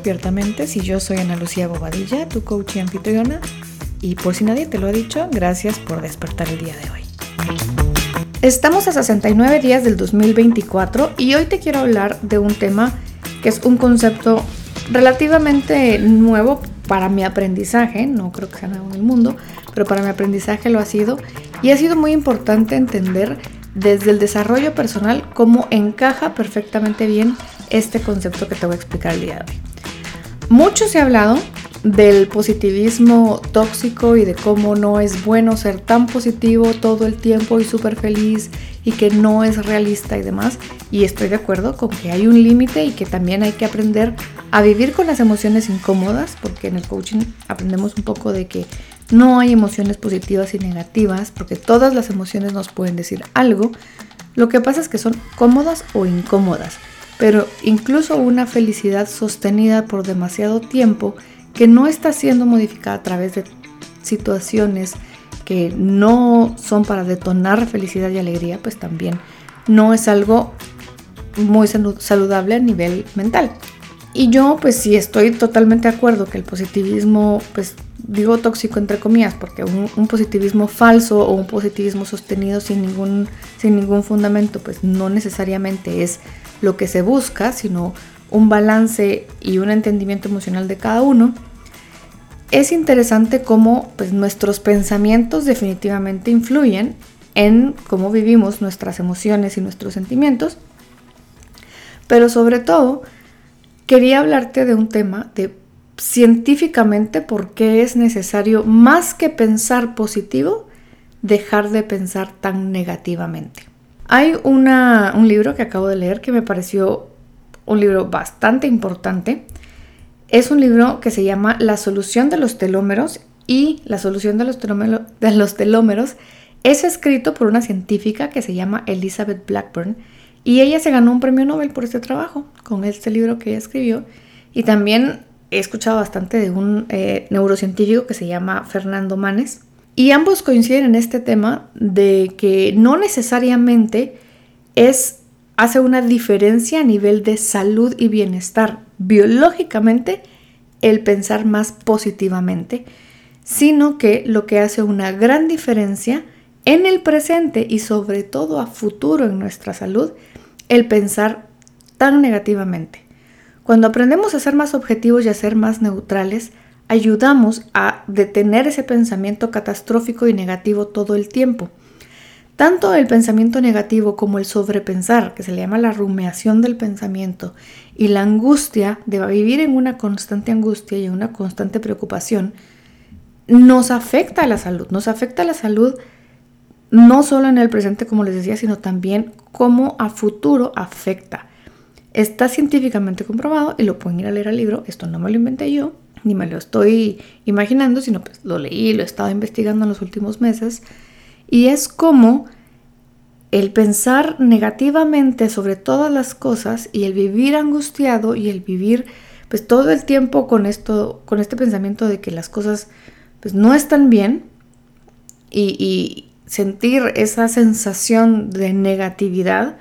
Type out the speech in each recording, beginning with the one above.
Despiertamente, si yo soy Ana Lucía Bobadilla, tu coach y anfitriona. Y por si nadie te lo ha dicho, gracias por despertar el día de hoy. Estamos a 69 días del 2024 y hoy te quiero hablar de un tema que es un concepto relativamente nuevo para mi aprendizaje, no creo que sea nuevo en el mundo, pero para mi aprendizaje lo ha sido y ha sido muy importante entender desde el desarrollo personal cómo encaja perfectamente bien este concepto que te voy a explicar el día de hoy. Mucho se ha hablado del positivismo tóxico y de cómo no es bueno ser tan positivo todo el tiempo y súper feliz y que no es realista y demás. Y estoy de acuerdo con que hay un límite y que también hay que aprender a vivir con las emociones incómodas, porque en el coaching aprendemos un poco de que no hay emociones positivas y negativas, porque todas las emociones nos pueden decir algo. Lo que pasa es que son cómodas o incómodas, pero incluso una felicidad sostenida por demasiado tiempo que no está siendo modificada a través de situaciones que no son para detonar felicidad y alegría, pues también no es algo muy saludable a nivel mental. Y yo pues sí estoy totalmente de acuerdo que el positivismo, pues digo tóxico entre comillas, porque un, positivismo falso o un positivismo sostenido sin ningún, sin ningún fundamento, pues no necesariamente es lo que se busca, sino un balance y un entendimiento emocional de cada uno, es interesante cómo pues, nuestros pensamientos definitivamente influyen en cómo vivimos nuestras emociones y nuestros sentimientos, pero sobre todo quería hablarte de un tema de científicamente por qué es necesario, más que pensar positivo, dejar de pensar tan negativamente. Hay un libro que acabo de leer que me pareció un libro bastante importante. Es un libro que se llama La solución de los telómeros y la solución de los, de los telómeros es escrito por una científica que se llama Elizabeth Blackburn y ella se ganó un premio Nobel por este trabajo con este libro que ella escribió y también he escuchado bastante de un eh, neurocientífico que se llama Fernando Manes y ambos coinciden en este tema de que no necesariamente es hace una diferencia a nivel de salud y bienestar biológicamente el pensar más positivamente, sino que lo que hace una gran diferencia en el presente y sobre todo a futuro en nuestra salud, el pensar tan negativamente. Cuando aprendemos a ser más objetivos y a ser más neutrales, ayudamos a detener ese pensamiento catastrófico y negativo todo el tiempo. Tanto el pensamiento negativo como el sobrepensar, que se le llama la rumiación del pensamiento, y la angustia de vivir en una constante angustia y en una constante preocupación, nos afecta a la salud, nos afecta a la salud no solo en el presente, como les decía, sino también como a futuro afecta. Está científicamente comprobado y lo pueden ir a leer al libro, esto no me lo inventé yo, ni me lo estoy imaginando, sino pues lo leí, lo he estado investigando en los últimos meses. Y es como el pensar negativamente sobre todas las cosas y el vivir angustiado y el vivir pues todo el tiempo con esto, con este pensamiento de que las cosas pues no están bien y, y sentir esa sensación de negatividad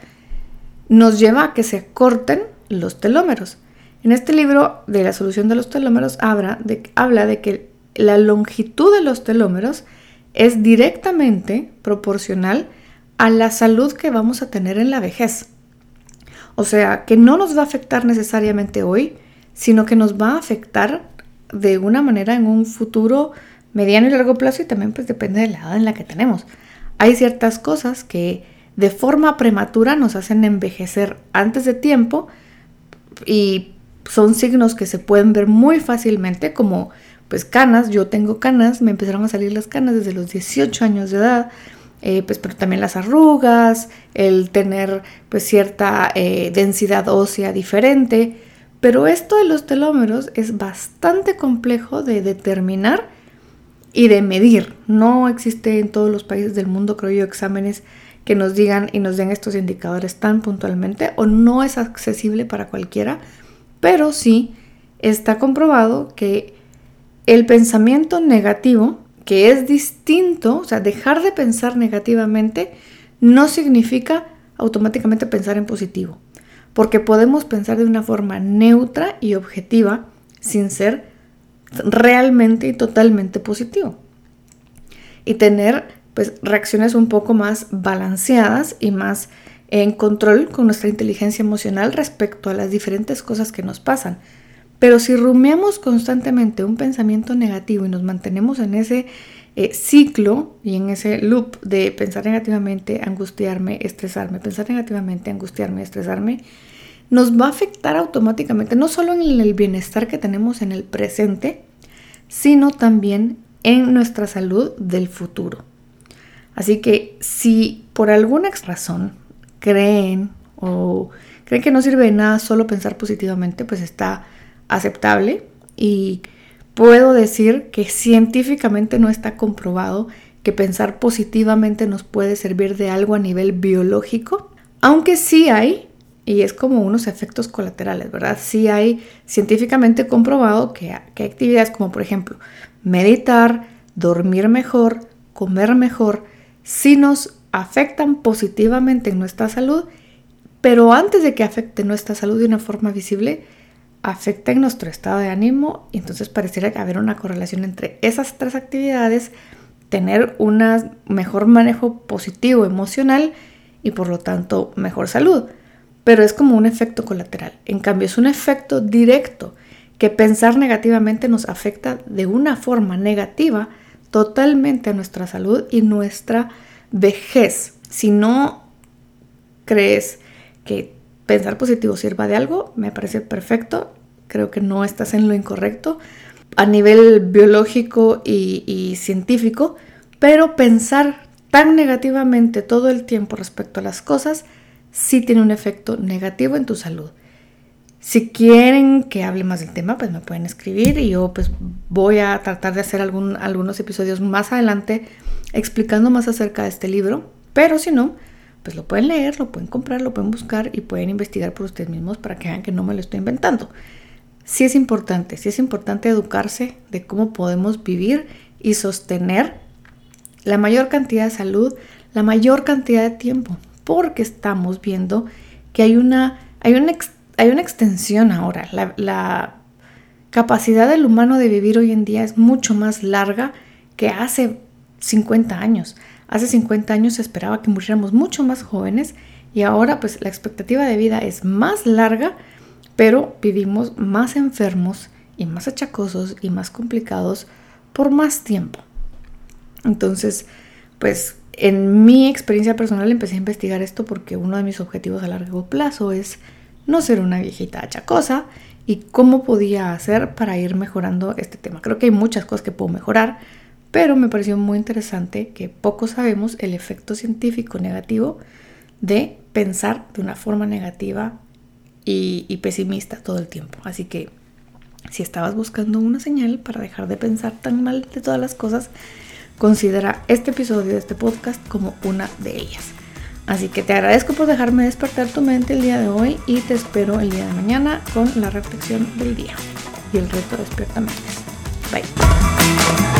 nos lleva a que se corten los telómeros. En este libro de la solución de los telómeros habla de, que la longitud de los telómeros es directamente proporcional a la salud que vamos a tener en la vejez. O sea, que no nos va a afectar necesariamente hoy, sino que nos va a afectar de una manera en un futuro mediano y largo plazo y también pues depende de la edad en la que tenemos. Hay ciertas cosas que de forma prematura nos hacen envejecer antes de tiempo y son signos que se pueden ver muy fácilmente como pues canas, yo tengo canas, me empezaron a salir las canas desde los 18 años de edad, eh, pues pero también las arrugas, el tener pues cierta eh, densidad ósea diferente, pero esto de los telómeros es bastante complejo de determinar y de medir. No existe en todos los países del mundo, creo yo, exámenes que nos digan y nos den estos indicadores tan puntualmente o no es accesible para cualquiera, pero sí está comprobado que el pensamiento negativo, que es distinto, o sea, dejar de pensar negativamente, no significa automáticamente pensar en positivo, porque podemos pensar de una forma neutra y objetiva sin ser realmente y totalmente positivo. Y tener pues reacciones un poco más balanceadas y más en control con nuestra inteligencia emocional respecto a las diferentes cosas que nos pasan. Pero si rumiamos constantemente un pensamiento negativo y nos mantenemos en ese eh, ciclo y en ese loop de pensar negativamente, angustiarme, estresarme, pensar negativamente, angustiarme, estresarme, nos va a afectar automáticamente, no solo en el bienestar que tenemos en el presente, sino también en nuestra salud del futuro. Así que si por alguna razón creen o creen que no sirve de nada solo pensar positivamente, pues está aceptable y puedo decir que científicamente no está comprobado que pensar positivamente nos puede servir de algo a nivel biológico, aunque sí hay, y es como unos efectos colaterales, ¿verdad? Sí hay científicamente comprobado que, que actividades como por ejemplo meditar, dormir mejor, comer mejor, sí nos afectan positivamente en nuestra salud, pero antes de que afecte nuestra salud de una forma visible, afecta en nuestro estado de ánimo y entonces pareciera haber una correlación entre esas tres actividades, tener un mejor manejo positivo emocional y por lo tanto mejor salud. Pero es como un efecto colateral. En cambio, es un efecto directo que pensar negativamente nos afecta de una forma negativa totalmente a nuestra salud y nuestra vejez. Si no crees que pensar positivo sirva de algo, me parece perfecto. Creo que no estás en lo incorrecto a nivel biológico y, científico, pero pensar tan negativamente todo el tiempo respecto a las cosas sí tiene un efecto negativo en tu salud. Si quieren que hable más del tema, pues me pueden escribir y yo pues voy a tratar de hacer algún, algunos episodios más adelante explicando más acerca de este libro. Pero si no, pues lo pueden leer, lo pueden comprar, lo pueden buscar y pueden investigar por ustedes mismos para que vean que no me lo estoy inventando. Sí es importante, sí es importante educarse de cómo podemos vivir y sostener la mayor cantidad de salud, la mayor cantidad de tiempo, porque estamos viendo que hay una, hay una hay una extensión ahora. La, capacidad del humano de vivir hoy en día es mucho más larga que hace 50 años. Hace 50 años se esperaba que muriéramos mucho más jóvenes y ahora pues la expectativa de vida es más larga, pero vivimos más enfermos y más achacosos y más complicados por más tiempo. Entonces, pues en mi experiencia personal empecé a investigar esto porque uno de mis objetivos a largo plazo es no ser una viejita achacosa y cómo podía hacer para ir mejorando este tema. Creo que hay muchas cosas que puedo mejorar, pero me pareció muy interesante que poco sabemos el efecto científico negativo de pensar de una forma negativa y, y, pesimista todo el tiempo. Así que si estabas buscando una señal para dejar de pensar tan mal de todas las cosas, considera este episodio de este podcast como una de ellas. Así que te agradezco por dejarme despertar tu mente el día de hoy y te espero el día de mañana con la reflexión del día y el reto Despierta Mentes. Bye.